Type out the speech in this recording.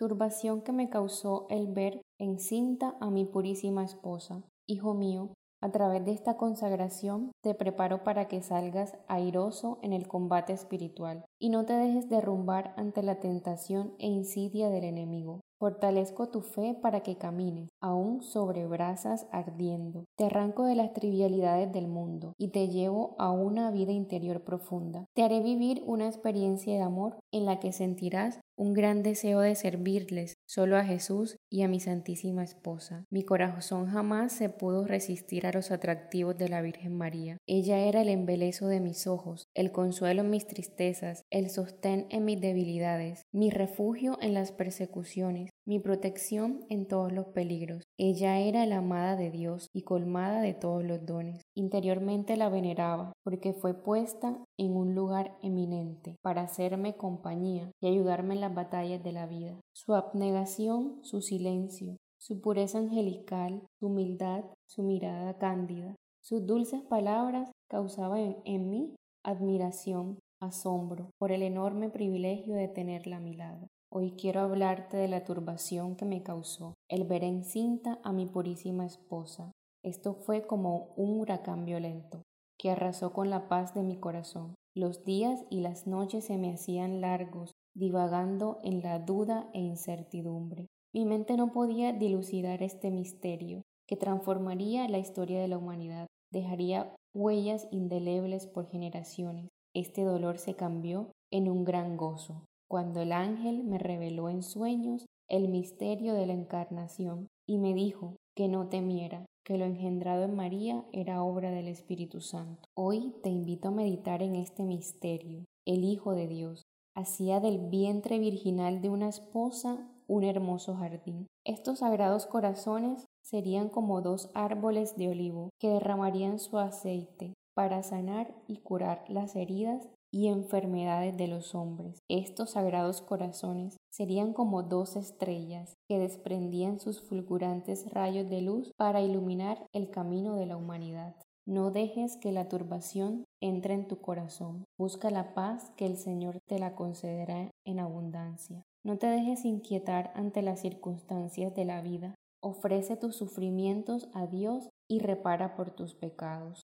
turbación que me causó el ver encinta a mi purísima esposa. Hijo mío, a través de esta consagración te preparo para que salgas airoso en el combate espiritual y no te dejes derrumbar ante la tentación e insidia del enemigo. Fortalezco tu fe para que camines, aún sobre brasas ardiendo. Te arranco de las trivialidades del mundo y te llevo a una vida interior profunda. Te haré vivir una experiencia de amor en la que sentirás un gran deseo de servirles solo a Jesús y a mi Santísima Esposa. Mi corazón jamás se pudo resistir a los atractivos de la Virgen María. Ella era el embelezo de mis ojos, el consuelo en mis tristezas, el sostén en mis debilidades, mi refugio en las persecuciones, mi protección en todos los peligros. Ella era la amada de Dios y colmada de todos los dones. Interiormente la veneraba, porque fue puesta en un lugar eminente para hacerme compañía y ayudarme en las batallas de la vida. Su abnegación, su silencio, su pureza angelical, su humildad, su mirada cándida, sus dulces palabras causaban en mí admiración, asombro por el enorme privilegio de tenerla a mi lado. Hoy quiero hablarte de la turbación que me causó el ver encinta a mi purísima esposa. Esto fue como un huracán violento que arrasó con la paz de mi corazón. Los días y las noches se me hacían largos, divagando en la duda e incertidumbre. Mi mente no podía dilucidar este misterio, que transformaría la historia de la humanidad, dejaría huellas indelebles por generaciones. Este dolor se cambió en un gran gozo cuando el ángel me reveló en sueños el misterio de la encarnación y me dijo que no temiera, que lo engendrado en María era obra del Espíritu Santo. Hoy te invito a meditar en este misterio. El Hijo de Dios hacía del vientre virginal de una esposa un hermoso jardín. Estos sagrados corazones serían como dos árboles de olivo que derramarían su aceite para sanar y curar las heridas y enfermedades de los hombres. Estos sagrados corazones serían como dos estrellas que desprendían sus fulgurantes rayos de luz para iluminar el camino de la humanidad. No dejes que la turbación entre en tu corazón. Busca la paz que el Señor te la concederá en abundancia. No te dejes inquietar ante las circunstancias de la vida. Ofrece tus sufrimientos a Dios y repara por tus pecados.